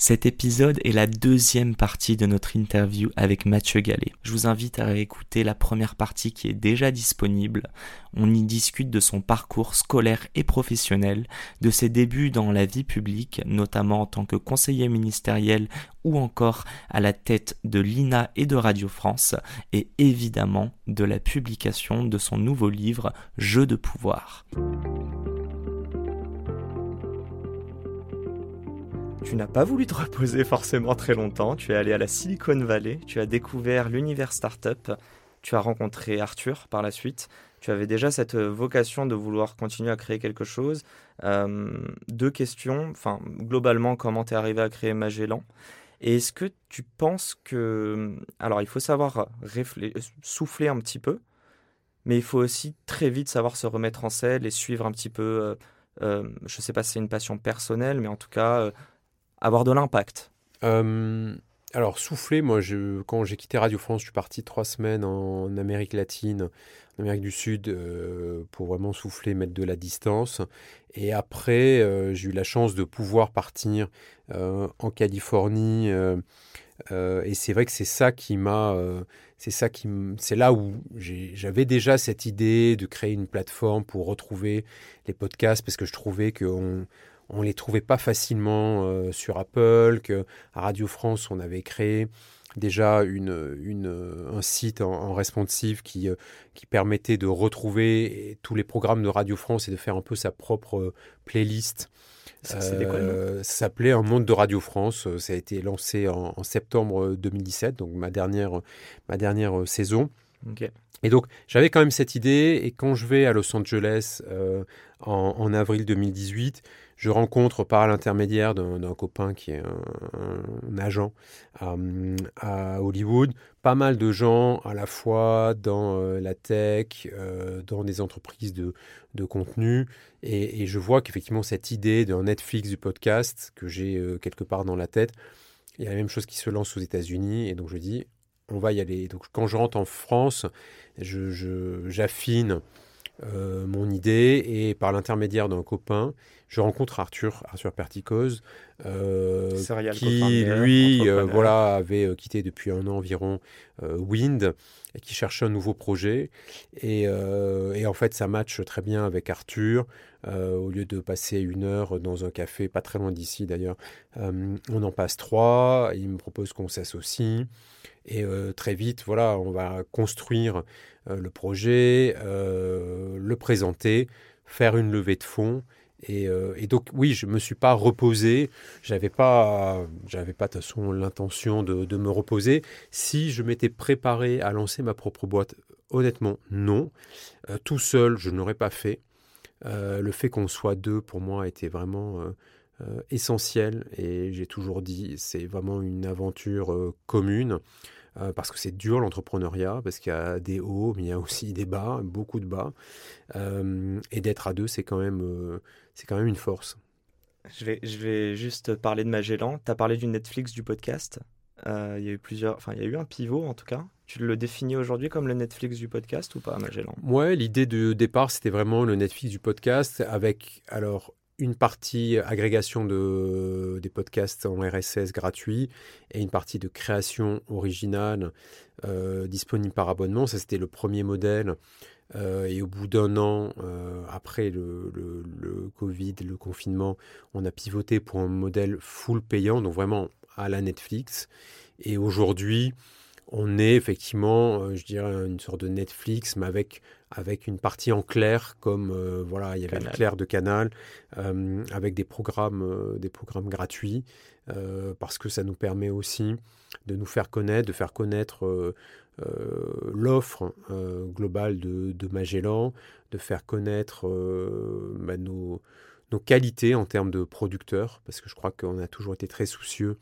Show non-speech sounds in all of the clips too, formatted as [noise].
Cet épisode est la deuxième partie de notre interview avec Mathieu Gallet. Je vous invite à réécouter la première partie qui est déjà disponible. On y discute de son parcours scolaire et professionnel, de ses débuts dans la vie publique, notamment en tant que conseiller ministériel ou encore à la tête de l'INA et de Radio France, et évidemment de la publication de son nouveau livre Jeux de pouvoir. Tu n'as pas voulu te reposer forcément très longtemps, tu es allé à la Silicon Valley, tu as découvert l'univers startup, tu as rencontré Arthur par la suite, tu avais déjà cette vocation de vouloir continuer à créer quelque chose. Euh, deux questions, enfin globalement comment tu es arrivé à créer Magellan? Et est-ce que tu penses que... Alors il faut savoir souffler un petit peu, mais il faut aussi très vite savoir se remettre en selle et suivre un petit peu... Euh, euh, je ne sais pas si c'est une passion personnelle, mais en tout cas, avoir de l'impact euh, Alors, souffler, moi, quand j'ai quitté Radio France, je suis parti trois semaines en Amérique latine, en Amérique du Sud, euh, pour vraiment souffler, mettre de la distance. Et après, euh, j'ai eu la chance de pouvoir partir en Californie. et c'est vrai que c'est ça qui m'a, c'est ça qui, c'est là où j'avais déjà cette idée de créer une plateforme pour retrouver les podcasts parce que je trouvais qu'on on les trouvait pas facilement euh, sur Apple, que à Radio France on avait créé déjà une, une, un site en, responsive qui, euh, qui permettait de retrouver tous les programmes de Radio France et de faire un peu sa propre euh, playlist. Ça, s'appelait Un monde de Radio France. Ça a été lancé en, septembre 2017, donc ma dernière, ma dernière saison. Et donc, j'avais quand même cette idée. Et quand je vais à Los Angeles en, en, avril 2018, je rencontre par l'intermédiaire d'un copain qui est un, agent à, Hollywood pas mal de gens à la fois dans euh, la tech, euh, dans des entreprises de, contenu. Et, je vois qu'effectivement, cette idée d'un Netflix du podcast que j'ai euh, quelque part dans la tête, il y a la même chose qui se lance aux États-Unis. Et donc, je dis, on va y aller. Donc, quand je rentre en France, j'affine je, mon idée et par l'intermédiaire d'un copain, je rencontre Arthur, Arthur Perticose, euh, qui lui, euh, voilà, avait euh, quitté depuis un an environ Wind et qui cherchait un nouveau projet. Et, en fait, ça match très bien avec Arthur. au lieu de passer une heure dans un café, pas très loin d'ici d'ailleurs, on en passe trois. Il me propose qu'on s'associe. Et très vite, voilà, on va construire le projet, le présenter, faire une levée de fonds euh, et, donc oui, je me suis pas reposé. J'avais pas, j'avais pas de toute façon l'intention de, me reposer. Si je m'étais préparé à lancer ma propre boîte, honnêtement, non. Euh, tout seul, je n'aurais pas fait. Euh, le fait qu'on soit deux, pour moi, était vraiment essentiel. Et j'ai toujours dit, c'est vraiment une aventure commune. Euh, parce que c'est dur l'entrepreneuriat, parce qu'il y a des hauts, mais il y a aussi des bas, beaucoup de bas. Euh, et d'être à deux, c'est quand, même, euh, c'est quand même une force. Je vais, je vais juste parler de Magellan. Tu as parlé du Netflix du podcast. il y a eu plusieurs, enfin il y a eu un pivot en tout cas. Tu le définis aujourd'hui comme le Netflix du podcast ou pas, Magellan? Ouais, l'idée de départ c'était vraiment le Netflix du podcast avec alors une partie agrégation de, des podcasts en RSS gratuits et une partie de création originale euh, disponible par abonnement. Ça, c'était le premier modèle. Euh, et au bout d'un an, euh, après le, le, le, Covid, le confinement, on a pivoté pour un modèle full payant, donc vraiment à la Netflix. Et aujourd'hui, on est effectivement, euh, je dirais, une sorte de Netflix, mais avec, avec une partie en clair, comme euh, voilà, il y avait le clair de Canal, euh, avec des programmes, des programmes gratuits, parce que ça nous permet aussi de nous faire connaître, de faire connaître l'offre globale de, Magellan, de faire connaître bah, nos, nos qualités en termes de producteurs, parce que je crois qu'on a toujours été très soucieux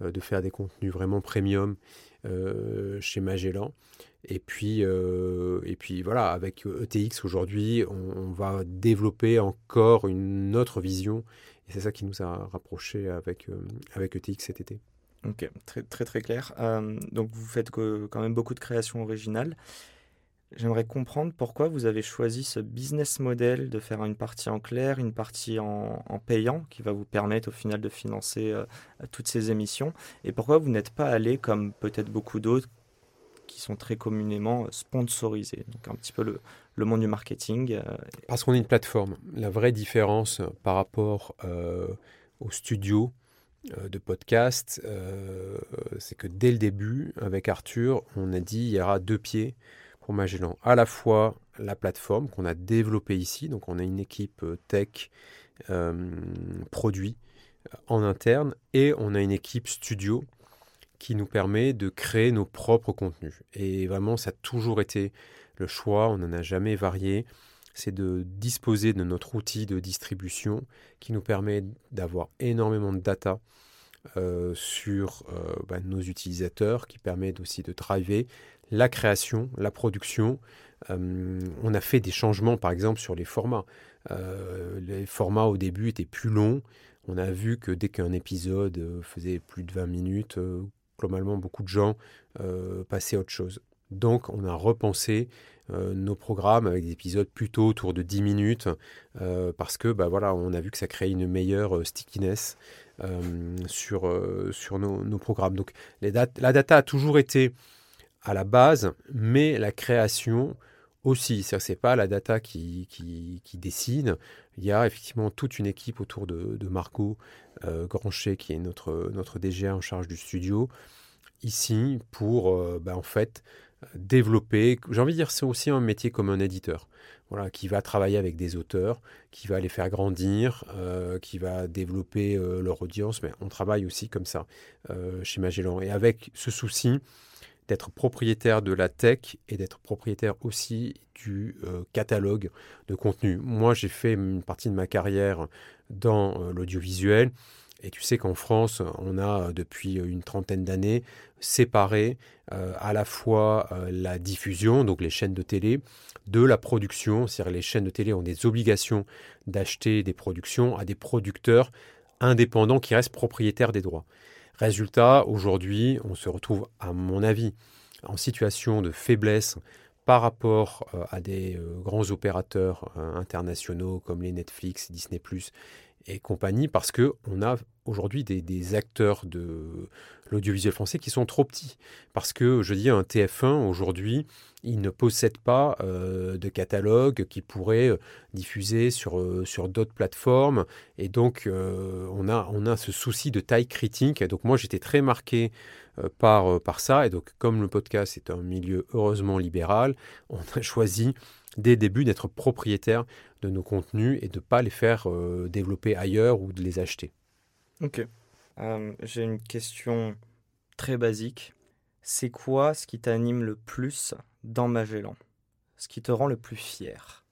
de faire des contenus vraiment premium chez Magellan. Et puis, et puis voilà, avec ETX aujourd'hui, on, va développer encore une autre vision. Et c'est ça qui nous a rapprochés avec, avec ETX cet été. Ok, très très, très clair. donc vous faites quand même beaucoup de créations originales. J'aimerais comprendre pourquoi vous avez choisi ce business model de faire une partie en clair, une partie en, payant, qui va vous permettre au final de financer euh, toutes ces émissions, et pourquoi vous n'êtes pas allé comme peut-être beaucoup d'autres qui sont très communément sponsorisés, donc un petit peu le, le monde du marketing. Euh, Parce qu'on est une plateforme. La vraie différence par rapport euh, au studio de podcast, c'est que dès le début, avec Arthur, on a dit il y aura deux pieds Magellan à la fois la plateforme qu'on a développée ici, donc on a une équipe euh, tech euh, produit euh, en interne et on a une équipe studio qui nous permet de créer nos propres contenus. Et vraiment, ça a toujours été le choix, on n'en a jamais varié, c'est de disposer de notre outil de distribution qui nous permet d'avoir énormément de data sur bah, nos utilisateurs, qui permet aussi de driver la création, la production. Euh, on a fait des changements, par exemple, sur les formats. Euh, les formats au début étaient plus longs. On a vu que dès qu'un épisode euh, faisait plus de 20 minutes, globalement, beaucoup de gens passaient à autre chose. Donc, on a repensé nos programmes avec des épisodes plutôt autour de 10 minutes parce que bah, voilà, on a vu que ça créait une meilleure stickiness sur, sur nos, programmes. Donc, la data a toujours été à la base, mais la création aussi. Ce n'est pas la data qui, qui, décide. Il y a effectivement toute une équipe autour de, Marco euh, Granchet, qui est notre, notre DGA en charge du studio, ici pour euh, bah, en fait développer. J'ai envie de dire, c'est aussi un métier comme un éditeur. Voilà, qui va travailler avec des auteurs, qui va les faire grandir, euh, qui va développer leur audience. Mais on travaille aussi comme ça chez Magellan. Et avec ce souci d'être propriétaire de la tech et d'être propriétaire aussi du euh, catalogue de contenu. Moi, j'ai fait une partie de ma carrière dans euh, l'audiovisuel. Et tu sais qu'en France, on a depuis une trentaine d'années séparé euh, à la fois la diffusion, donc les chaînes de télé, de la production. C'est-à-dire les chaînes de télé ont des obligations d'acheter des productions à des producteurs indépendants qui restent propriétaires des droits. Résultat, aujourd'hui, on se retrouve, à mon avis, en situation de faiblesse par rapport euh, à des euh, grands opérateurs euh, internationaux comme les Netflix, Disney ⁇ et compagnie, parce qu'on a aujourd'hui des, acteurs de l'audiovisuel français qui sont trop petits. Parce que, je dis, un TF1, aujourd'hui, il ne possède pas euh, de catalogue qui pourrait euh, diffuser sur, euh, sur d'autres plateformes. Et donc, on, a, on a ce souci de taille critique. Et donc, moi, j'étais très marqué par, par ça. Et donc, comme le podcast est un milieu heureusement libéral, on a choisi dès le début d'être propriétaire de nos contenus et de ne pas les faire développer ailleurs ou de les acheter. Ok. J'ai une question très basique. C'est quoi ce qui t'anime le plus dans Magellan? Ce qui te rend le plus fier?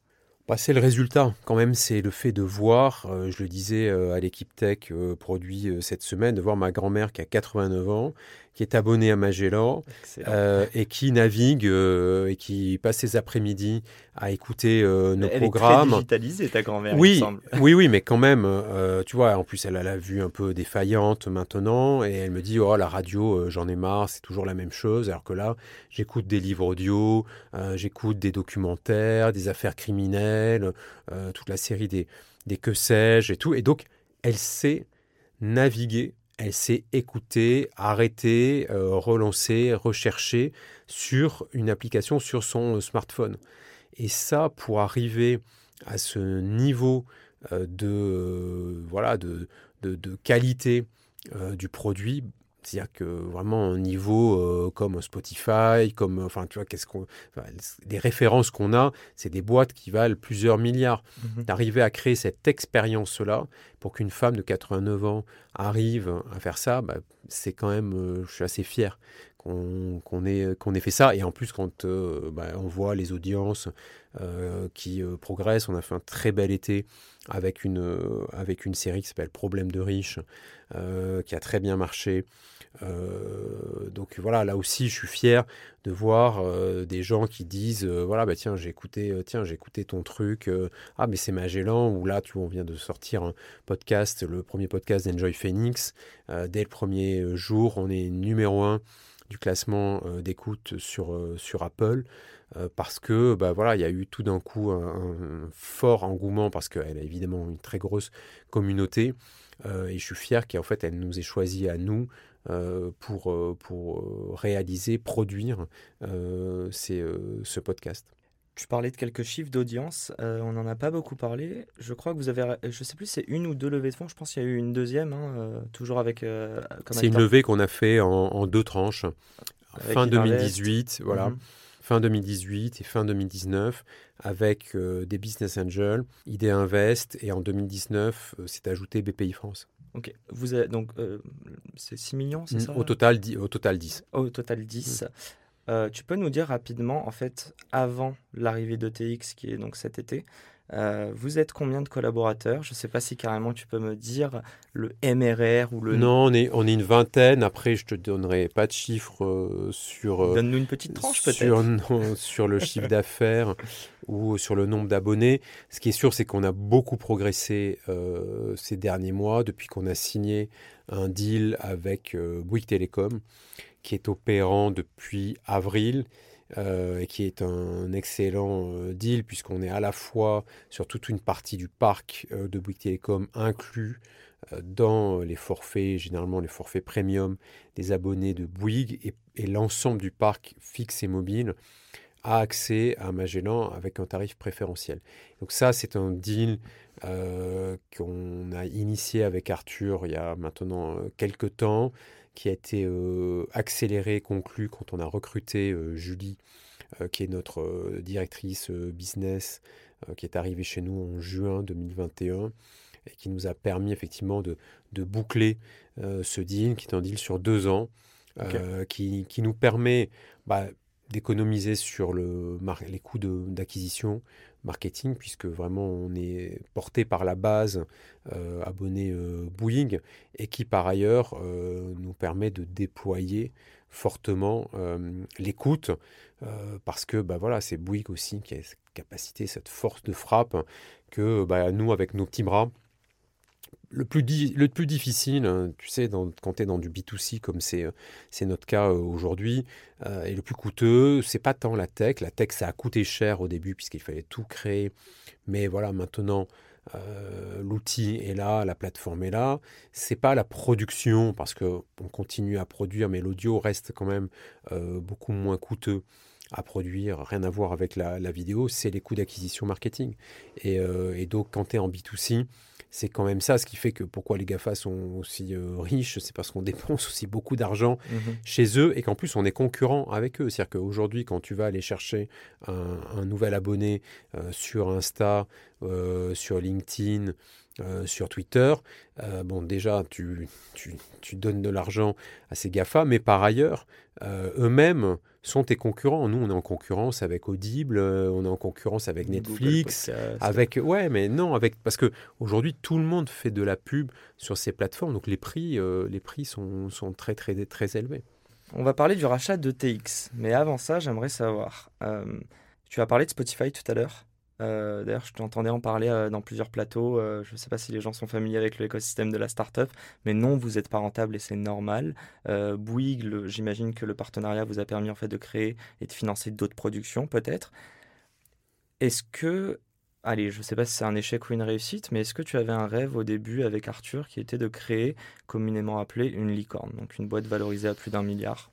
Bah, c'est le résultat, quand même, c'est le fait de voir, euh, je le disais euh, à l'équipe tech euh, produit cette semaine, de voir ma grand-mère qui a 89 ans, qui est abonnée à Magellan et qui navigue et qui passe ses après-midi à écouter nos elle programmes. Elle est digitalisée, ta grand-mère, oui, il semble. [laughs] Oui, oui, mais quand même, tu vois, en plus, elle a la vue un peu défaillante maintenant et elle me dit, oh, la radio, j'en ai marre, c'est toujours la même chose, alors que là, j'écoute des livres audio, j'écoute des documentaires, des affaires criminelles, euh, toute la série des, des que sais-je et tout. Et donc, elle sait naviguer, elle sait écouter, arrêter, euh, relancer, rechercher sur une application sur son smartphone. Et ça, pour arriver à ce niveau euh, de, voilà, de, qualité du produit, c'est-à-dire que vraiment un niveau euh, comme Spotify, comme enfin tu vois qu'est-ce qu'on, les références qu'on a, c'est des boîtes qui valent plusieurs milliards. Mhm. D'arriver à créer cette expérience-là pour qu'une femme de 89 ans arrive à faire ça, bah, c'est quand même, euh, je suis assez fier qu'on ait, qu'on ait fait ça. Et en plus, quand bah, on voit les audiences qui progressent, on a fait un très bel été avec une, avec une série qui s'appelle Problème de riches, qui a très bien marché. Euh, donc voilà, là aussi, je suis fier de voir euh, des gens qui disent euh, voilà, bah tiens, j'ai écouté, tiens, j'ai écouté ton truc. ah, mais c'est Magellan. Ou là, tu vois, on vient de sortir un podcast, le premier podcast d'Enjoy Phoenix. dès le premier jour, on est numéro un du classement d'écoute sur, sur Apple. parce que bah voilà, il y a eu tout d'un coup un, fort engouement parce qu'elle a évidemment une très grosse communauté et je suis fier qu'en fait elle nous ait choisi à nous pour, euh, pour euh, réaliser, produire ce podcast. Tu parlais de quelques chiffres d'audience, on n'en a pas beaucoup parlé. Je crois que vous avez, je sais plus, c'est une ou deux levées de fonds. Je pense qu'il y a eu une deuxième, hein, toujours avec. c'est une levée qu'on a fait en, deux tranches, fin 2018, voilà. Mhm. Fin 2018 et fin 2019 avec des business angels, ID Invest et en 2019 s'est ajouté BPI France. Ok. Vous avez, donc, euh, c'est 6 millions, c'est ça au total, au total 10. Au total 10. Euh, tu peux nous dire rapidement, en fait, avant l'arrivée de TX, qui est donc cet été, euh, vous êtes combien de collaborateurs? Je ne sais pas si carrément tu peux me dire le MRR ou le... Non, on est, on est une vingtaine. Après, je te donnerai pas de chiffres euh, sur... Euh, Donne-nous une petite tranche peut-être. [laughs] Sur, sur le chiffre d'affaires [laughs] ou sur le nombre d'abonnés. Ce qui est sûr, c'est qu'on a beaucoup progressé ces derniers mois depuis qu'on a signé un deal avec Bouygues Télécom qui est opérant depuis avril euh, et qui est un excellent euh, deal puisqu'on est à la fois sur toute une partie du parc euh, de Bouygues Télécom inclus dans les forfaits, généralement les forfaits premium des abonnés de Bouygues et, et l'ensemble du parc fixe et mobile a accès à Magellan avec un tarif préférentiel. Donc ça, c'est un deal qu'on a initié avec Arthur il y a maintenant quelques temps qui a été euh, accéléré, conclu quand on a recruté euh, Julie, euh, qui est notre directrice business, qui est arrivée chez nous en juin 2021 et qui nous a permis effectivement de, de boucler ce deal, qui est un deal sur deux ans, qui, qui, nous permet bah, d'économiser sur le, les coûts d'acquisition, marketing, puisque vraiment on est porté par la base euh, abonné euh, Boeing, et qui par ailleurs euh, nous permet de déployer fortement l'écoute, parce que bah, voilà, c'est Bouygues aussi qui a cette capacité, cette force de frappe, que bah, nous, avec nos petits bras, le plus, le plus difficile, hein, tu sais, quand tu es dans du B2C comme c'est euh, notre cas euh, aujourd'hui, euh, et le plus coûteux, c'est pas tant la tech. La tech, ça a coûté cher au début puisqu'il fallait tout créer. Mais voilà, maintenant, l'outil est là, la plateforme est là. C'est pas la production parce qu'on continue à produire, mais l'audio reste quand même beaucoup moins coûteux à produire, rien à voir avec la, vidéo, c'est les coûts d'acquisition marketing. Et, et, donc, quand tu es en B2C, c'est quand même ça ce qui fait que pourquoi les GAFA sont aussi euh, riches, c'est parce qu'on [laughs] dépense aussi beaucoup d'argent mhm. chez eux et qu'en plus on est concurrent avec eux. C'est-à-dire qu'aujourd'hui, quand tu vas aller chercher un, nouvel abonné euh, sur Insta, euh, sur LinkedIn, sur Twitter, bon déjà tu, tu, tu donnes de l'argent à ces GAFA, mais par ailleurs, eux-mêmes sont tes concurrents. Nous, on est en concurrence avec Audible, euh, on est en concurrence avec Netflix, avec ouais, mais non, avec parce que aujourd'hui tout le monde fait de la pub sur ces plateformes, donc les prix, euh, les prix sont, sont, très très très élevés. On va parler du rachat de TX, mais avant ça, j'aimerais savoir. Euh, tu as parlé de Spotify tout à l'heure. Euh, d'ailleurs, je t'entendais en parler euh, dans plusieurs plateaux. Euh, je ne sais pas si les gens sont familiers avec l'écosystème de la startup, mais non, vous n'êtes pas rentable et c'est normal. Bouygues, j'imagine que le partenariat vous a permis en fait de créer et de financer d'autres productions, peut-être. Est-ce que, allez, je ne sais pas si c'est un échec ou une réussite, mais est-ce que tu avais un rêve au début avec Arthur qui était de créer, communément appelé, une licorne, donc une boîte valorisée à plus d'un milliard?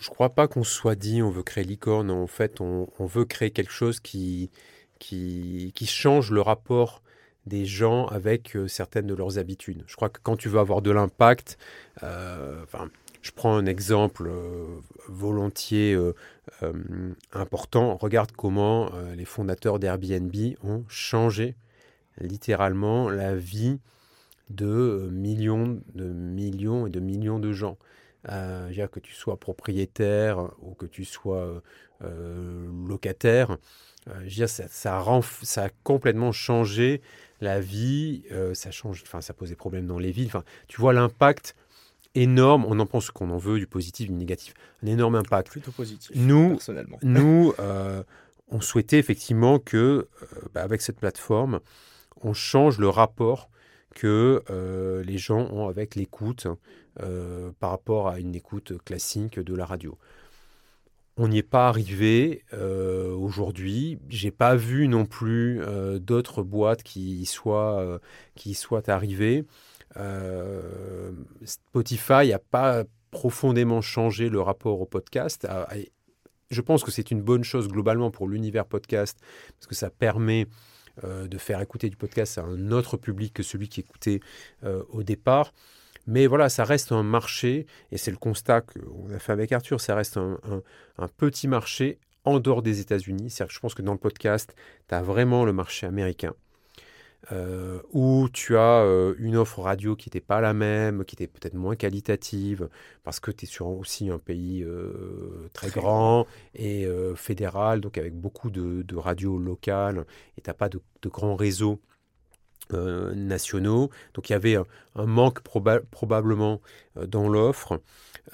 Je ne crois pas qu'on soit dit on veut créer licorne. En fait, on veut créer quelque chose qui qui, qui change le rapport des gens avec euh, certaines de leurs habitudes. Je crois que quand tu veux avoir de l'impact, euh, je prends un exemple euh, volontiers important. Regarde comment les fondateurs d'Airbnb ont changé littéralement la vie de millions, de millions et de millions de gens. Que tu sois propriétaire ou que tu sois euh, locataire, euh, ça, ça, a complètement changé la vie. ça change, enfin, ça pose des problèmes dans les villes. Enfin, tu vois l'impact énorme. On en pense qu'on en veut du positif, du négatif. Un énorme impact. Plutôt positif. Nous, personnellement. [laughs] Nous, on souhaitait effectivement que, bah, avec cette plateforme, on change le rapport que euh, les gens ont avec l'écoute euh, par rapport à une écoute classique de la radio. On n'y est pas arrivé euh, aujourd'hui. J'ai pas vu non plus d'autres boîtes qui soient, qui soient arrivées. Spotify n'a pas profondément changé le rapport au podcast. Je pense que c'est une bonne chose globalement pour l'univers podcast parce que ça permet euh, de faire écouter du podcast à un autre public que celui qui écoutait euh, au départ. Mais voilà, ça reste un marché, et c'est le constat qu'on a fait avec Arthur, ça reste un, un petit marché en dehors des États-Unis. C'est-à-dire que je pense que dans le podcast, tu as vraiment le marché américain. Euh, où tu as euh, une offre radio qui n'était pas la même, qui était peut-être moins qualitative, parce que tu es sur aussi un pays euh, très, grand et fédéral, donc avec beaucoup de, radios locales, et tu n'as pas de, grands réseaux nationaux. Donc il y avait un, manque probablement dans l'offre.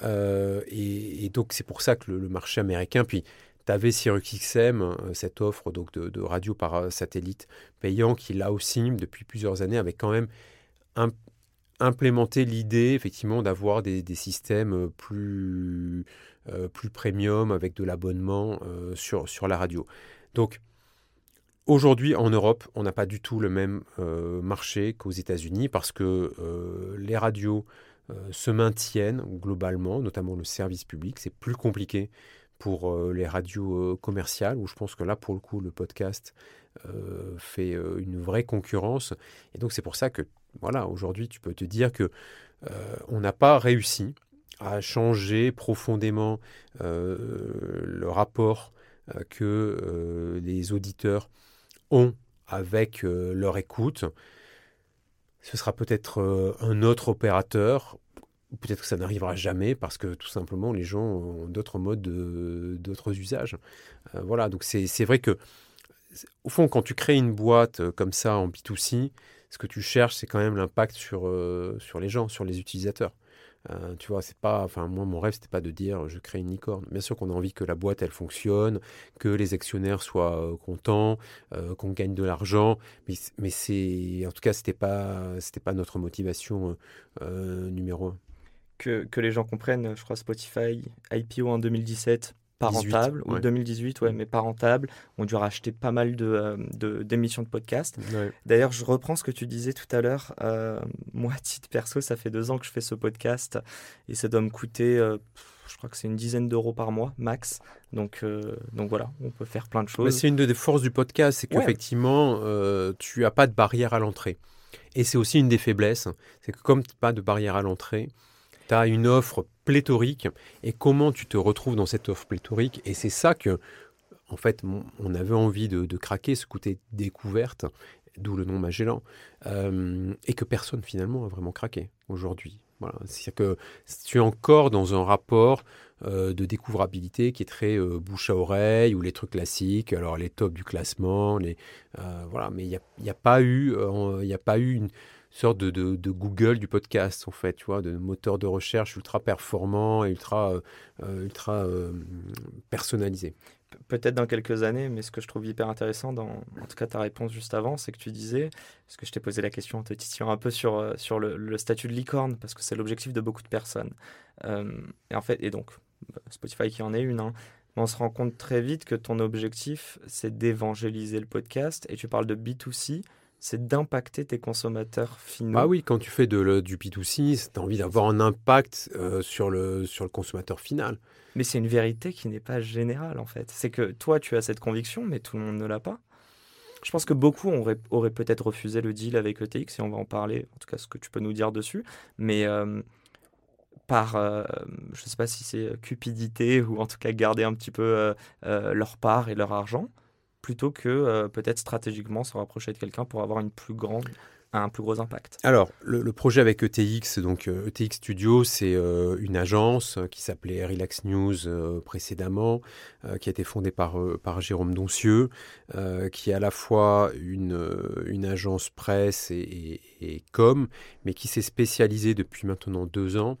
Et, donc c'est pour ça que le, marché américain, puis tu avais XM, euh, cette offre donc de, radio par euh, satellite payant, qui là aussi, depuis plusieurs années, avait quand même implémenté l'idée effectivement d'avoir des, systèmes euh, plus, plus premium avec de l'abonnement sur, sur la radio. Donc aujourd'hui en Europe, on n'a pas du tout le même marché qu'aux États-Unis parce que les radios se maintiennent globalement, notamment le service public. C'est plus compliqué pour euh, les radios euh, commerciales, où je pense que là, pour le coup, le podcast euh, fait une vraie concurrence. Et donc, c'est pour ça que, voilà, aujourd'hui, tu peux te dire que on n'a pas réussi à changer profondément le rapport que les auditeurs ont avec leur écoute. Ce sera peut-être un autre opérateur Peut-être que ça n'arrivera jamais parce que tout simplement les gens ont d'autres modes, d'autres usages. Euh, voilà, donc c'est vrai que, au fond, quand tu crées une boîte euh, comme ça en B2C, ce que tu cherches, c'est quand même l'impact sur, euh, sur les gens, sur les utilisateurs. Tu vois, c'est pas, enfin, moi, mon rêve, c'était pas de dire je crée une licorne. Bien sûr qu'on a envie que la boîte, elle fonctionne, que les actionnaires soient contents, qu'on gagne de l'argent, mais, mais c'est, en tout cas, c'était pas, c'était pas notre motivation numéro un que, que, les gens comprennent, je crois Spotify, IPO en 2017, pas rentable, ou 2018, ouais, mais pas rentable, ont dû racheter pas mal de, euh, d'émissions de, podcasts. D'ailleurs, je reprends ce que tu disais tout à l'heure. Euh, moi, titre perso, ça fait deux ans que je fais ce podcast et ça doit me coûter, euh, je crois que c'est une dizaine d'euros par mois, max. Donc, donc voilà, on peut faire plein de choses. c'est une des forces du podcast, c'est qu'effectivement, tu n'as pas de barrière à l'entrée. Et c'est aussi une des faiblesses, c'est que comme tu n'as pas de barrière à l'entrée, tu as une offre pléthorique et comment tu te retrouves dans cette offre pléthorique. Et c'est ça que, en fait, on avait envie de, craquer, ce côté découverte, d'où le nom Magellan, euh, et que personne finalement a vraiment craqué aujourd'hui. Voilà. C'est-à-dire que tu es encore dans un rapport euh, de découvrabilité qui est très euh, bouche à oreille ou les trucs classiques, alors les tops du classement, les, voilà. mais il n'y a, y a, pas eu, n'y a pas eu une, sorte de, Google du podcast, en fait, tu vois, de moteur de recherche ultra performant et ultra, euh, euh, ultra euh, personnalisé. Peut-être dans quelques années, mais ce que je trouve hyper intéressant dans, en tout cas, ta réponse juste avant, c'est que tu disais, parce que je t'ai posé la question en te titillant un peu sur, sur le, statut de licorne, parce que c'est l'objectif de beaucoup de personnes. et en fait, et donc, Spotify qui en est une, hein, on se rend compte très vite que ton objectif, c'est d'évangéliser le podcast, et tu parles de B2C, c'est d'impacter tes consommateurs finaux. Ah oui, quand tu fais de, du P2C, tu as envie d'avoir un impact euh, sur, le, sur le consommateur final. Mais c'est une vérité qui n'est pas générale en fait. C'est que toi, tu as cette conviction, mais tout le monde ne l'a pas. Je pense que beaucoup auraient, peut-être refusé le deal avec ETX, et on va en parler, en tout cas ce que tu peux nous dire dessus. Mais euh, par, euh, je ne sais pas si c'est cupidité, ou en tout cas garder un petit peu leur part et leur argent plutôt que euh, peut-être stratégiquement se rapprocher de quelqu'un pour avoir une plus grande un plus gros impact Alors, le, projet avec ETX, donc ETX e Studio, c'est une agence qui s'appelait Relax News précédemment, qui a été fondée par, par Jérôme Doncieux, qui est à la fois une, une agence presse et, com, mais qui s'est spécialisée depuis maintenant deux ans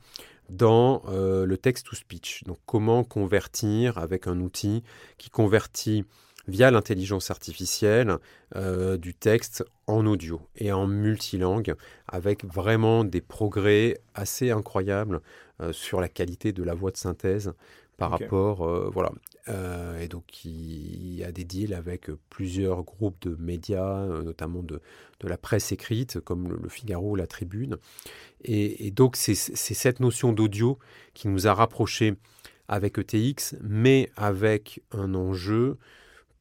dans euh, le text-to-speech. Donc comment convertir avec un outil qui convertit via l'intelligence artificielle euh, du texte en audio et en multilangue avec vraiment des progrès assez incroyables euh, sur la qualité de la voix de synthèse par rapport, euh, voilà. Euh, et donc, il y a des deals avec plusieurs groupes de médias, notamment de, de la presse écrite, comme le, Figaro, la Tribune. Et, donc, c'est cette notion d'audio qui nous a rapprochés avec ETX, mais avec un enjeu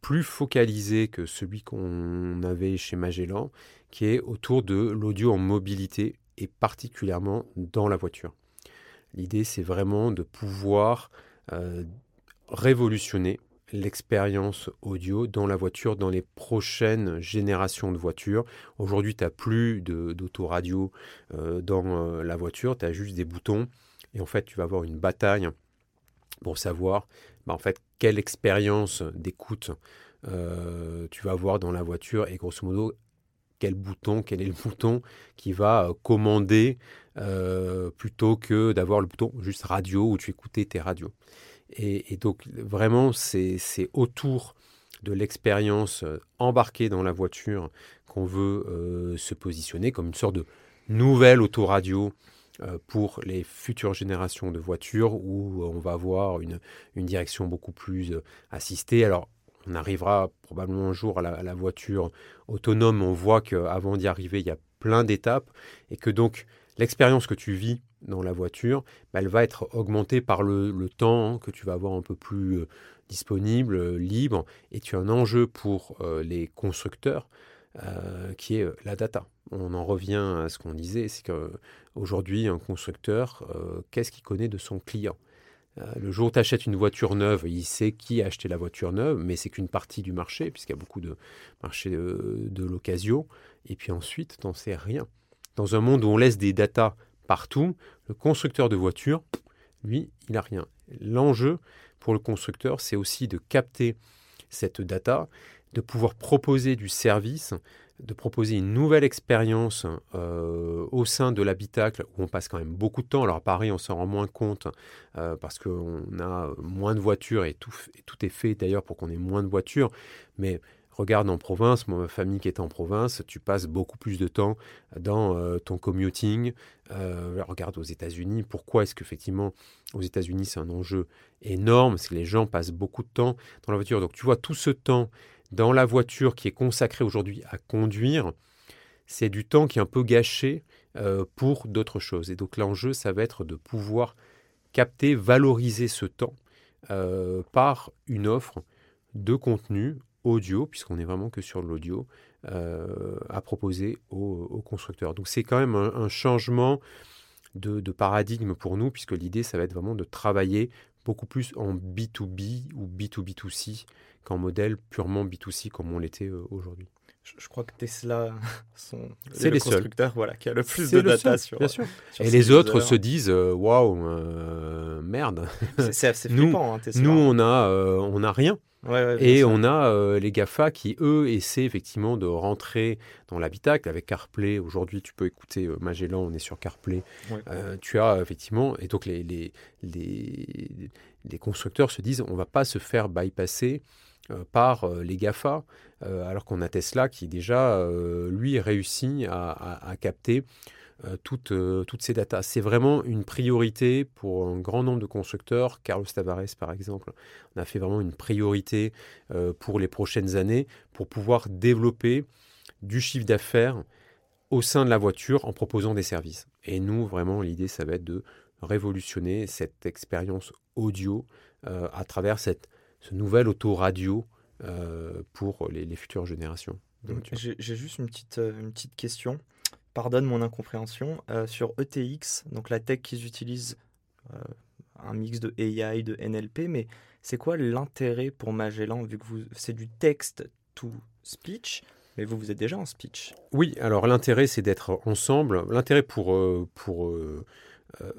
plus focalisé que celui qu'on avait chez Magellan, qui est autour de l'audio en mobilité et particulièrement dans la voiture. L'idée, c'est vraiment de pouvoir euh, révolutionner l'expérience audio dans la voiture, dans les prochaines générations de voitures. Aujourd'hui, tu n'as plus d'autoradio euh, dans euh, la voiture, tu as juste des boutons. Et en fait, tu vas avoir une bataille pour savoir bah, en fait, quelle expérience d'écoute tu vas avoir dans la voiture et grosso modo, quel bouton, quel est le [laughs] bouton qui va commander plutôt que d'avoir le bouton juste radio où tu écoutais tes radios. Et, donc vraiment, c'est autour de l'expérience euh, embarquée dans la voiture qu'on veut euh, se positionner comme une sorte de nouvelle autoradio euh, pour les futures générations de voitures où on va avoir une, direction beaucoup plus assistée. Alors, on arrivera probablement un jour à la, voiture autonome. On voit qu'avant d'y arriver, il y a plein d'étapes et que donc l'expérience que tu vis dans la voiture, bah, elle va être augmentée par le, temps que tu vas avoir un peu plus euh, disponible, euh, libre, et tu as un enjeu pour euh, les constructeurs qui est la data. On en revient à ce qu'on disait, c'est qu'aujourd'hui, un constructeur, qu'est-ce qu'il connaît de son client? Le jour où tu achètes une voiture neuve, il sait qui a acheté la voiture neuve, mais c'est qu'une partie du marché, puisqu'il y a beaucoup de marchés de, de l'occasion. Et puis ensuite, tu n'en sais rien. Dans un monde où on laisse des datas partout. Le constructeur de voitures, lui, il n'a rien. L'enjeu pour le constructeur, c'est aussi de capter cette data, de pouvoir proposer du service, de proposer une nouvelle expérience euh, au sein de l'habitacle où on passe quand même beaucoup de temps. Alors à Paris, on s'en rend moins compte euh, parce qu'on a moins de voitures et tout, tout est fait d'ailleurs pour qu'on ait moins de voitures. Mais Regarde en province, moi, ma famille qui est en province, tu passes beaucoup plus de temps dans euh, ton commuting. Euh, regarde aux États-Unis, pourquoi est-ce qu'effectivement, aux États-Unis, c'est un enjeu énorme C'est que les gens passent beaucoup de temps dans la voiture. Donc, tu vois, tout ce temps dans la voiture qui est consacré aujourd'hui à conduire, c'est du temps qui est un peu gâché euh, pour d'autres choses. Et donc, l'enjeu, ça va être de pouvoir capter, valoriser ce temps par une offre de contenu audio, puisqu'on est vraiment que sur l'audio, euh, à proposer aux, constructeurs. Donc c'est quand même un, changement de, paradigme pour nous, puisque l'idée, ça va être vraiment de travailler beaucoup plus en B2B ou B2B2C qu'en modèle purement B2C comme on l'était euh, aujourd'hui. Je, crois que Tesla [laughs] sont c'est le constructeur voilà, qui a le plus de data sur, bien sûr. Et les autres se disent euh, waouh, merde. C'est assez [laughs] flippant, hein, Tesla. Nous, on a, on a rien et on a euh, les GAFA qui, eux, essaient effectivement de rentrer dans l'habitacle avec CarPlay. Aujourd'hui, tu peux écouter euh, Magellan, on est sur CarPlay. Euh, tu as effectivement, et donc les, les, les, constructeurs se disent on va pas se faire bypasser par les GAFA, alors qu'on a Tesla qui déjà, lui, réussit à capter toutes, euh, toutes ces datas. C'est vraiment une priorité pour un grand nombre de constructeurs. Carlos Tavares, par exemple, on a fait vraiment une priorité euh, pour les prochaines années pour pouvoir développer du chiffre d'affaires au sein de la voiture en proposant des services. Et nous, vraiment, l'idée, ça va être de révolutionner cette expérience audio à travers cette, ce nouvel autoradio pour les, les, futures générations. J'ai juste une petite, une petite question pardonne mon incompréhension, euh, sur ETX, donc la tech qu'ils utilisent, euh, un mix de AI, de NLP, mais c'est quoi l'intérêt pour Magellan, vu que c'est du texte to speech Mais vous, vous êtes déjà en speech? Oui, alors l'intérêt, c'est d'être ensemble. L'intérêt pour, pour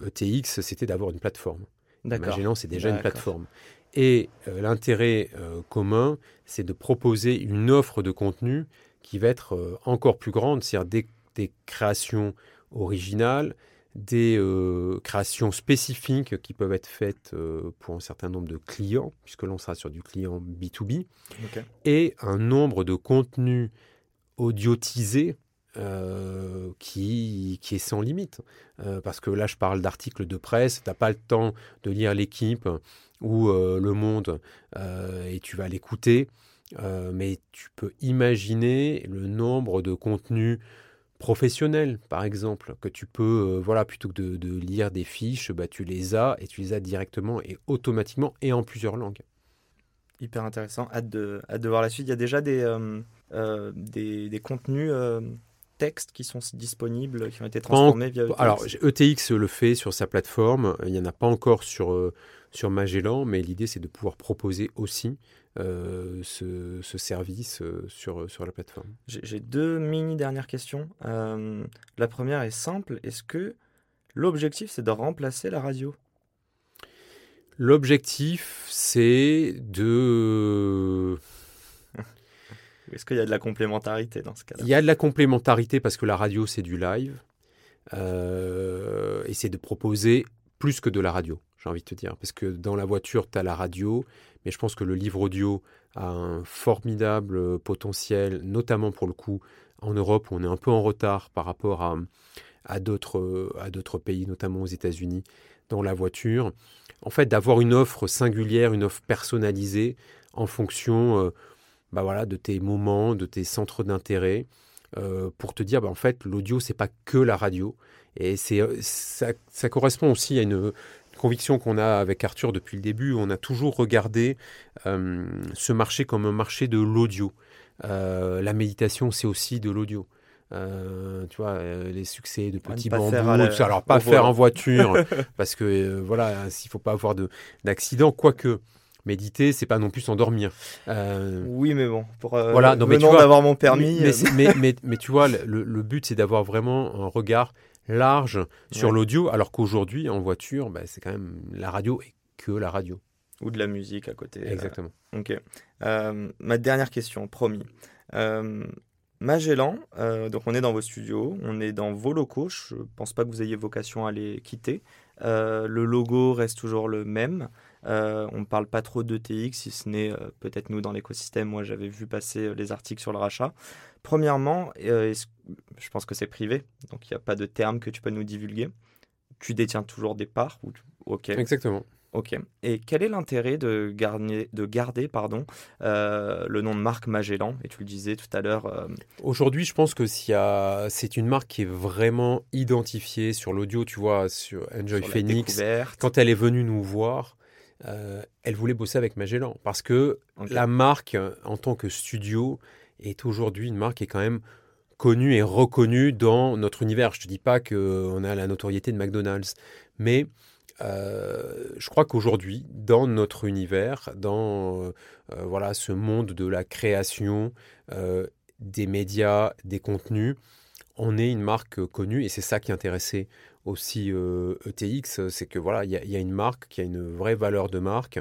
ETX, e c'était d'avoir une plateforme. Magellan, c'est déjà une plateforme. Et l'intérêt commun, c'est de proposer une offre de contenu qui va être encore plus grande, c'est-à-dire des, des, créations originales, des euh, créations spécifiques qui peuvent être faites euh, pour un certain nombre de clients, puisque l'on sera sur du client B2B, et un nombre de contenus audiotisés euh, qui, qui est sans limite. parce que là, je parle d'articles de presse, tu n'as pas le temps de lire l'équipe ou Le Monde et tu vas l'écouter. mais tu peux imaginer le nombre de contenus professionnel, par exemple, que tu peux, euh, voilà, plutôt que de, lire des fiches, bah, tu les as et tu les as directement et automatiquement et en plusieurs langues. Hyper intéressant. Hâte de, hâte de voir la suite. Il y a déjà des, euh, euh, des, des, contenus textes qui sont disponibles, qui ont été transformés via ETX. Alors, ETX le fait sur sa plateforme. Il n'y en a pas encore sur, sur Magellan, mais l'idée, c'est de pouvoir proposer aussi euh, ce, service euh, sur, sur la plateforme. J'ai deux mini dernières questions. Euh, la première est simple. Est-ce que l'objectif, c'est de remplacer la radio? L'objectif, c'est de... Est-ce qu'il y a de la complémentarité dans ce cas-là? Il y a de la complémentarité parce que la radio, c'est du live. et c'est de proposer plus que de la radio, j'ai envie de te dire. Parce que dans la voiture, tu as la radio, mais je pense que le livre audio a un formidable euh, potentiel, notamment pour le coup en Europe, où on est un peu en retard par rapport à, à d'autres euh, pays, notamment aux États-Unis, dans la voiture. En fait, d'avoir une offre singulière, une offre personnalisée en fonction euh, bah voilà, de tes moments, de tes centres d'intérêt, pour te dire, bah, en fait, l'audio, c'est pas que la radio. Et ça, correspond aussi à une, conviction qu'on a avec Arthur depuis le début. On a toujours regardé euh, ce marché comme un marché de l'audio. Euh, la méditation, c'est aussi de l'audio. Euh, tu vois, les succès de petits bambous, alors pas faire en voiture, [laughs] parce que voilà, s'il faut pas avoir d'accident, quoique méditer, c'est pas non plus s'endormir. Oui, mais bon, pour voilà, non, mais d'avoir mon permis. Mais, mais, mais, tu vois, le, le but, c'est d'avoir vraiment un regard large sur l'audio, alors qu'aujourd'hui, en voiture, bah, c'est quand même la radio et que la radio. Ou de la musique à côté. Euh, Exactement. ok. Euh, ma dernière question, promis. Euh, Magellan, donc on est dans vos studios, on est dans vos locaux. Je ne pense pas que vous ayez vocation à les quitter. le logo reste toujours le même. On ne parle pas trop d'ETX, si ce n'est peut-être nous dans l'écosystème. Moi, j'avais vu passer les articles sur le rachat. Premièrement, euh, je pense que c'est privé, donc il n'y a pas de terme que tu peux nous divulguer. Tu détiens toujours des parts ou... Ok. Exactement. Ok. Et quel est l'intérêt de garder, de garder pardon, euh, le nom de marque Magellan? Et tu le disais tout à l'heure. Euh, Aujourd'hui, je pense que c'est une marque qui est vraiment identifiée sur l'audio. Tu vois, sur Enjoy Phoenix, quand elle est venue nous voir, elle voulait bosser avec Magellan parce que la marque, en tant que studio, est aujourd'hui une marque qui est quand même connue et reconnue dans notre univers. Je ne te dis pas qu'on a la notoriété de McDonald's, mais euh, je crois qu'aujourd'hui, dans notre univers, dans euh, voilà ce monde de la création, euh, des médias, des contenus, on est une marque connue et c'est ça qui intéressait aussi ETX, e c'est que voilà, il y, a une marque qui a une vraie valeur de marque.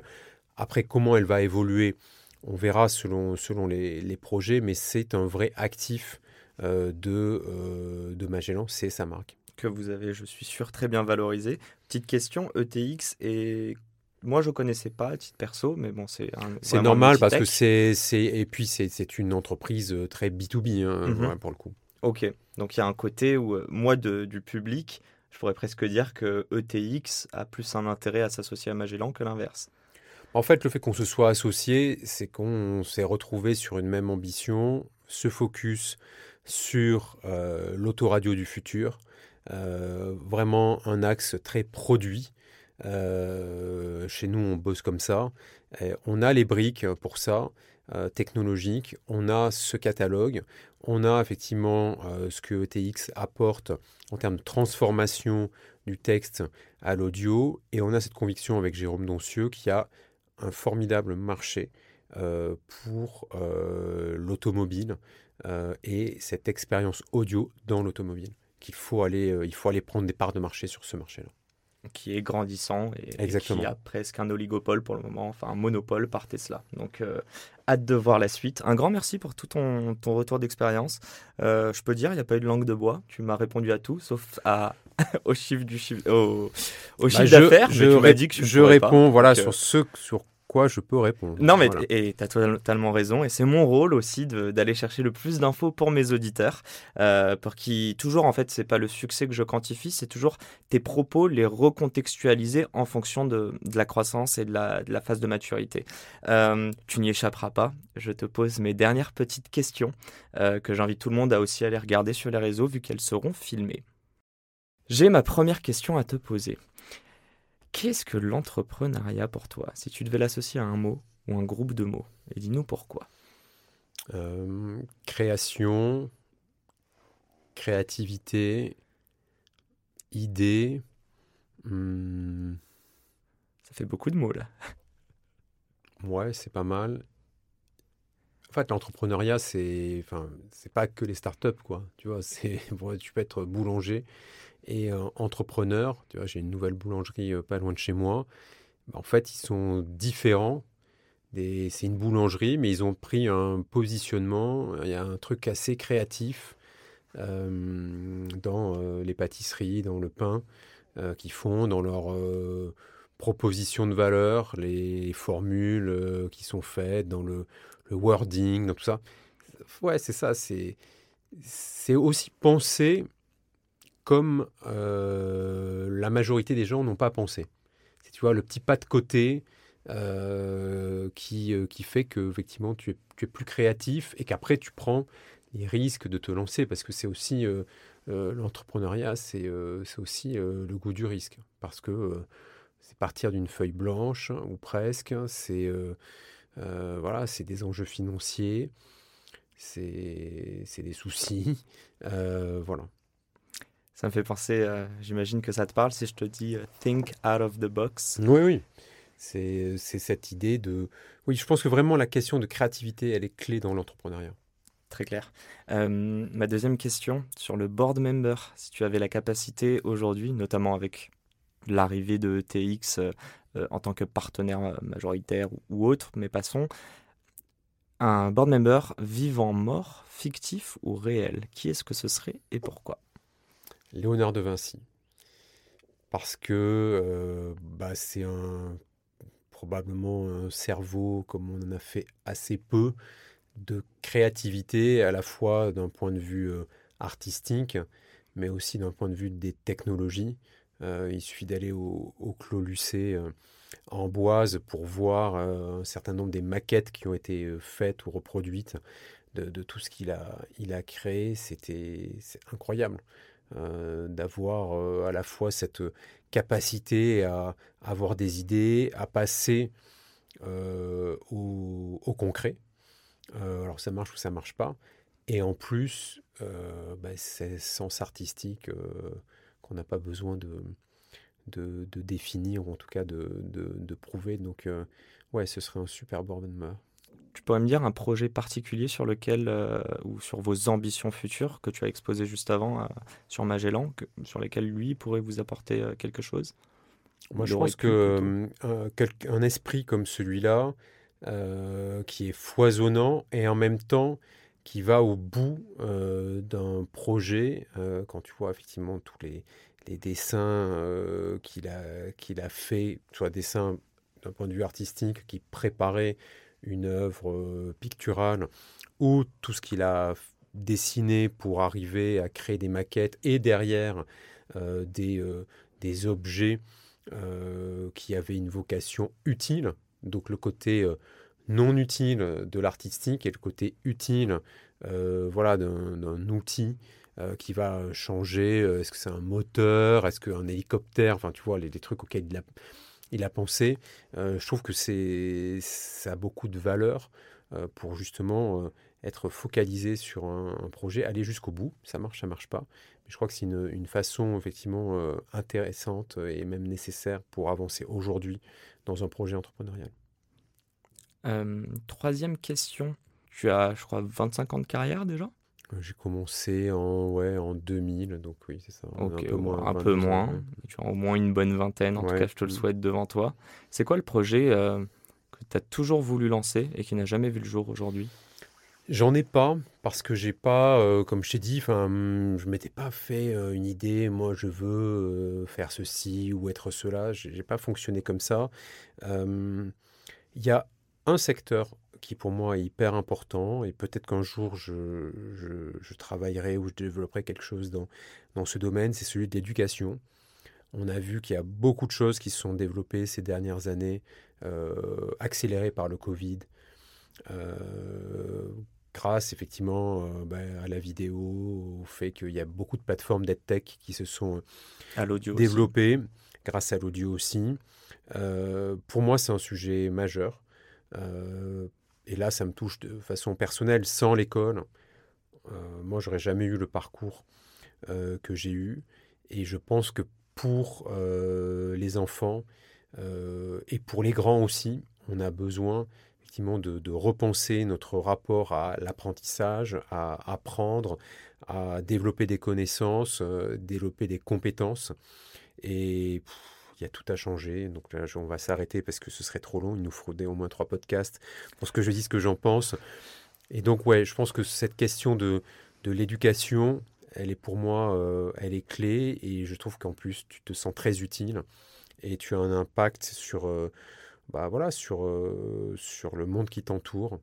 Après, comment elle va évoluer on verra selon, selon les, projets, mais c'est un vrai actif euh, de, euh, de Magellan, c'est sa marque. Que vous avez, je suis sûr, très bien valorisé. Petite question, ETX et moi, je ne connaissais pas à titre perso, mais bon, c'est C'est normal parce que c'est. Et puis, c'est une entreprise euh, très B2B, hein, mhm. pour le coup. Ok. Donc, il y a un côté où, moi, de, du public, je pourrais presque dire que ETX a plus un intérêt à s'associer à Magellan que l'inverse. En fait, le fait qu'on se soit associé, c'est qu'on s'est retrouvé sur une même ambition, ce focus sur euh, l'autoradio du futur, euh, vraiment un axe très produit. Euh, chez nous, on bosse comme ça. on a les briques pour ça, technologiques. On a ce catalogue. On a effectivement ce que ETX apporte en termes de transformation du texte à l'audio. Et on a cette conviction avec Jérôme Doncieux qui a un formidable marché euh, pour euh, l'automobile et cette expérience audio dans l'automobile. Qu'il faut aller prendre des parts de marché sur ce marché-là qui est grandissant et, qui a presque un oligopole pour le moment, enfin un monopole par Tesla. Donc euh, hâte de voir la suite. Un grand merci pour tout ton, ton retour d'expérience. Euh, je peux dire, il n'y a pas eu de langue de bois. Tu m'as répondu à tout, sauf à, [laughs] au chiffre du chiffre, au, au bah, chiffre d'affaires. Je, je, dit que je, réponds voilà, sur ce sur quoi je peux répondre. Non, mais tu as totalement raison. Et c'est mon rôle aussi d'aller chercher le plus d'infos pour mes auditeurs. Euh, pour qui, toujours, en fait, c'est pas le succès que je quantifie, c'est toujours tes propos, les recontextualiser en fonction de, la croissance et de la, de la phase de maturité. Euh, tu n'y échapperas pas. Je te pose mes dernières petites questions euh, que j'invite tout le monde à aussi aller regarder sur les réseaux vu qu'elles seront filmées. J'ai ma première question à te poser. Qu'est-ce que l'entrepreneuriat pour toi? Si tu devais l'associer à un mot ou un groupe de mots, et dis-nous pourquoi. Euh, création, créativité, idée. Hmm. Ça fait beaucoup de mots là. [laughs] Ouais, c'est pas mal. En fait, l'entrepreneuriat, c'est, enfin, c'est pas que les startups, quoi. Tu vois, c'est, [laughs] tu peux être boulanger, et euh, entrepreneurs. Tu vois, j'ai une nouvelle boulangerie euh, pas loin de chez moi. En fait, ils sont différents. C'est une boulangerie, mais ils ont pris un positionnement. Il y a un truc assez créatif euh, dans les pâtisseries, dans le pain qu'ils font, dans leur proposition de valeur, les formules qui sont faites, dans le wording, dans tout ça. Ouais, c'est ça. C'est aussi penser comme euh, la majorité des gens n'ont pas pensé. C'est tu vois le petit pas de côté euh, qui, euh, qui fait que effectivement tu es, tu es plus créatif et qu'après tu prends les risques de te lancer parce que c'est aussi l'entrepreneuriat, c'est aussi le goût du risque parce que c'est partir d'une feuille blanche ou presque, c'est voilà, c'est des enjeux financiers, c'est des soucis, voilà. Ça me fait penser, euh, j'imagine que ça te parle si je te dis euh, think out of the box. Oui, oui. C'est cette idée de... Oui, je pense que vraiment la question de créativité, elle est clé dans l'entrepreneuriat. Très clair. Euh, ma deuxième question sur le board member, si tu avais la capacité aujourd'hui, notamment avec l'arrivée de TX en tant que partenaire majoritaire ou autre, mais passons, un board member vivant, mort, fictif ou réel, qui est-ce que ce serait et pourquoi? Léonard de Vinci. Parce que euh, bah, c'est probablement un cerveau, comme on en a fait assez peu, de créativité, à la fois d'un point de vue euh, artistique, mais aussi d'un point de vue des technologies. Euh, il suffit d'aller au, Clos Lucé en Boise pour voir un certain nombre des maquettes qui ont été faites ou reproduites de, tout ce qu'il a, il a créé. C'était incroyable. Euh, d'avoir euh, à la fois cette capacité à, avoir des idées, à passer euh, au, concret. alors ça marche ou ça marche pas. Et en plus, bah, c'est sens artistique qu'on n'a pas besoin de, de, définir, ou en tout cas de, de, prouver. Donc, ouais, ce serait un super Bordenmar. Tu pourrais me dire un projet particulier sur lequel, euh, ou sur vos ambitions futures que tu as exposé juste avant euh, sur Magellan, sur lesquelles lui pourrait vous apporter euh, quelque chose? Moi, je pense que un esprit comme celui-là, qui est foisonnant et en même temps qui va au bout d'un projet, quand tu vois effectivement tous les, les dessins qu'il a, qu'il a fait, soit dessins d'un point de vue artistique, qui préparaient une œuvre euh, picturale ou tout ce qu'il a dessiné pour arriver à créer des maquettes et derrière euh, des, euh, des objets qui avaient une vocation utile. Donc le côté non utile de l'artistique et le côté utile voilà, d'un outil qui va changer. Est-ce que c'est un moteur Est-ce qu'un hélicoptère Enfin, tu vois, les, les trucs auxquels il a il a pensé. Euh, je trouve que c'est ça a beaucoup de valeur euh, pour justement euh, être focalisé sur un, projet, aller jusqu'au bout. Ça marche, ça marche pas. Mais je crois que c'est une, façon effectivement intéressante et même nécessaire pour avancer aujourd'hui dans un projet entrepreneurial. troisième question. Tu as, je crois, 25 ans de carrière déjà? J'ai commencé en, ouais, en 2000, donc oui, c'est ça. un peu moins. Un peu moins. Tu as au moins une bonne vingtaine, en tout cas, je te le souhaite devant toi. C'est quoi le projet euh, que tu as toujours voulu lancer et qui n'a jamais vu le jour aujourd'hui? J'en ai pas, parce que j'ai pas, euh, comme je t'ai dit, je m'étais pas fait euh, une idée, moi je veux faire ceci ou être cela, j'ai pas fonctionné comme ça. Il y a un secteur qui pour moi est hyper important et peut-être qu'un jour je, je, travaillerai ou je développerai quelque chose dans, dans ce domaine, c'est celui de l'éducation. On a vu qu'il y a beaucoup de choses qui se sont développées ces dernières années, euh, accélérées par le Covid, euh, grâce effectivement euh, ben, à la vidéo, au fait qu'il y a beaucoup de plateformes d'EdTech qui se sont développées, grâce à l'audio aussi. pour moi, c'est un sujet majeur. Euh, et là, ça me touche de façon personnelle, sans l'école. Euh, moi, j'aurais jamais eu le parcours euh, que j'ai eu. Et je pense que pour euh, les enfants et pour les grands aussi, on a besoin effectivement de, de repenser notre rapport à l'apprentissage, à apprendre, à développer des connaissances, développer des compétences. Et il y a tout à changer. Donc là, on va s'arrêter parce que ce serait trop long. Il nous faudrait au moins trois podcasts pour ce que je dis, ce que j'en pense. Et donc, ouais, je pense que cette question de, de l'éducation, elle est pour moi, euh, elle est clé. Et je trouve qu'en plus, tu te sens très utile et tu as un impact sur, euh, bah, voilà, sur, euh, sur le monde qui t'entoure.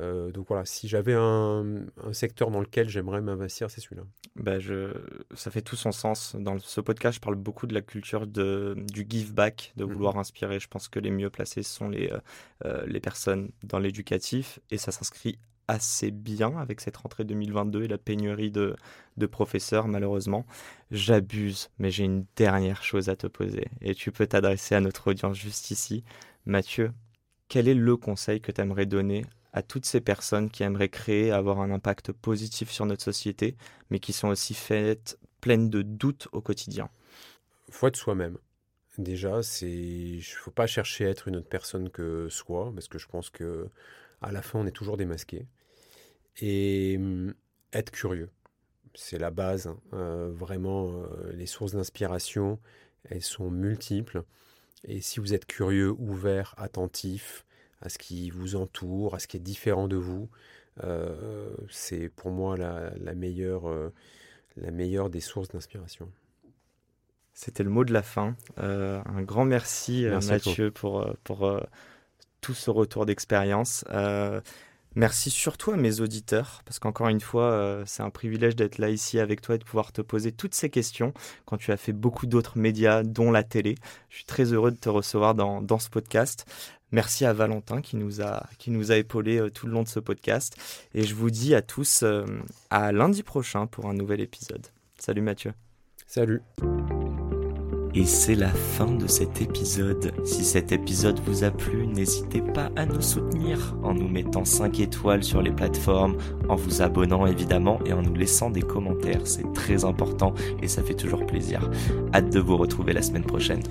Euh, donc voilà, si j'avais un, secteur dans lequel j'aimerais m'investir, c'est celui-là. Bah je, ça fait tout son sens. Dans ce podcast, je parle beaucoup de la culture de, du give back, de mhm. vouloir inspirer. Je pense que les mieux placés sont les, euh, euh, les personnes dans l'éducatif et ça s'inscrit assez bien avec cette rentrée 2022 et la pénurie de, de professeurs, malheureusement. J'abuse, mais j'ai une dernière chose à te poser et tu peux t'adresser à notre audience juste ici. Mathieu, quel est le conseil que tu aimerais donner à toutes ces personnes qui aimeraient créer, avoir un impact positif sur notre société, mais qui sont aussi faites pleines de doutes au quotidien faut être soi-même. Déjà, c'est, il faut pas chercher à être une autre personne que soi, parce que je pense que à la fin, on est toujours démasqué. Et hum, être curieux, c'est la base. Hein. Euh, vraiment, euh, les sources d'inspiration, elles sont multiples. Et si vous êtes curieux, ouvert, attentif, à ce qui vous entoure, à ce qui est différent de vous. Euh, c'est pour moi la, meilleure, euh, la meilleure des sources d'inspiration. C'était le mot de la fin. Euh, un grand merci, Mathieu pour, pour tout ce retour d'expérience. Merci surtout à mes auditeurs, parce qu'encore une fois, c'est un privilège d'être là ici avec toi et de pouvoir te poser toutes ces questions quand tu as fait beaucoup d'autres médias, dont la télé. Je suis très heureux de te recevoir dans, dans ce podcast. Merci à Valentin qui nous a, qui nous a épaulé euh, tout le long de ce podcast. Et je vous dis à tous euh, à lundi prochain pour un nouvel épisode. Salut Mathieu. Salut. Et c'est la fin de cet épisode. Si cet épisode vous a plu, n'hésitez pas à nous soutenir en nous mettant 5 étoiles sur les plateformes, en vous abonnant évidemment et en nous laissant des commentaires. C'est très important et ça fait toujours plaisir. Hâte de vous retrouver la semaine prochaine.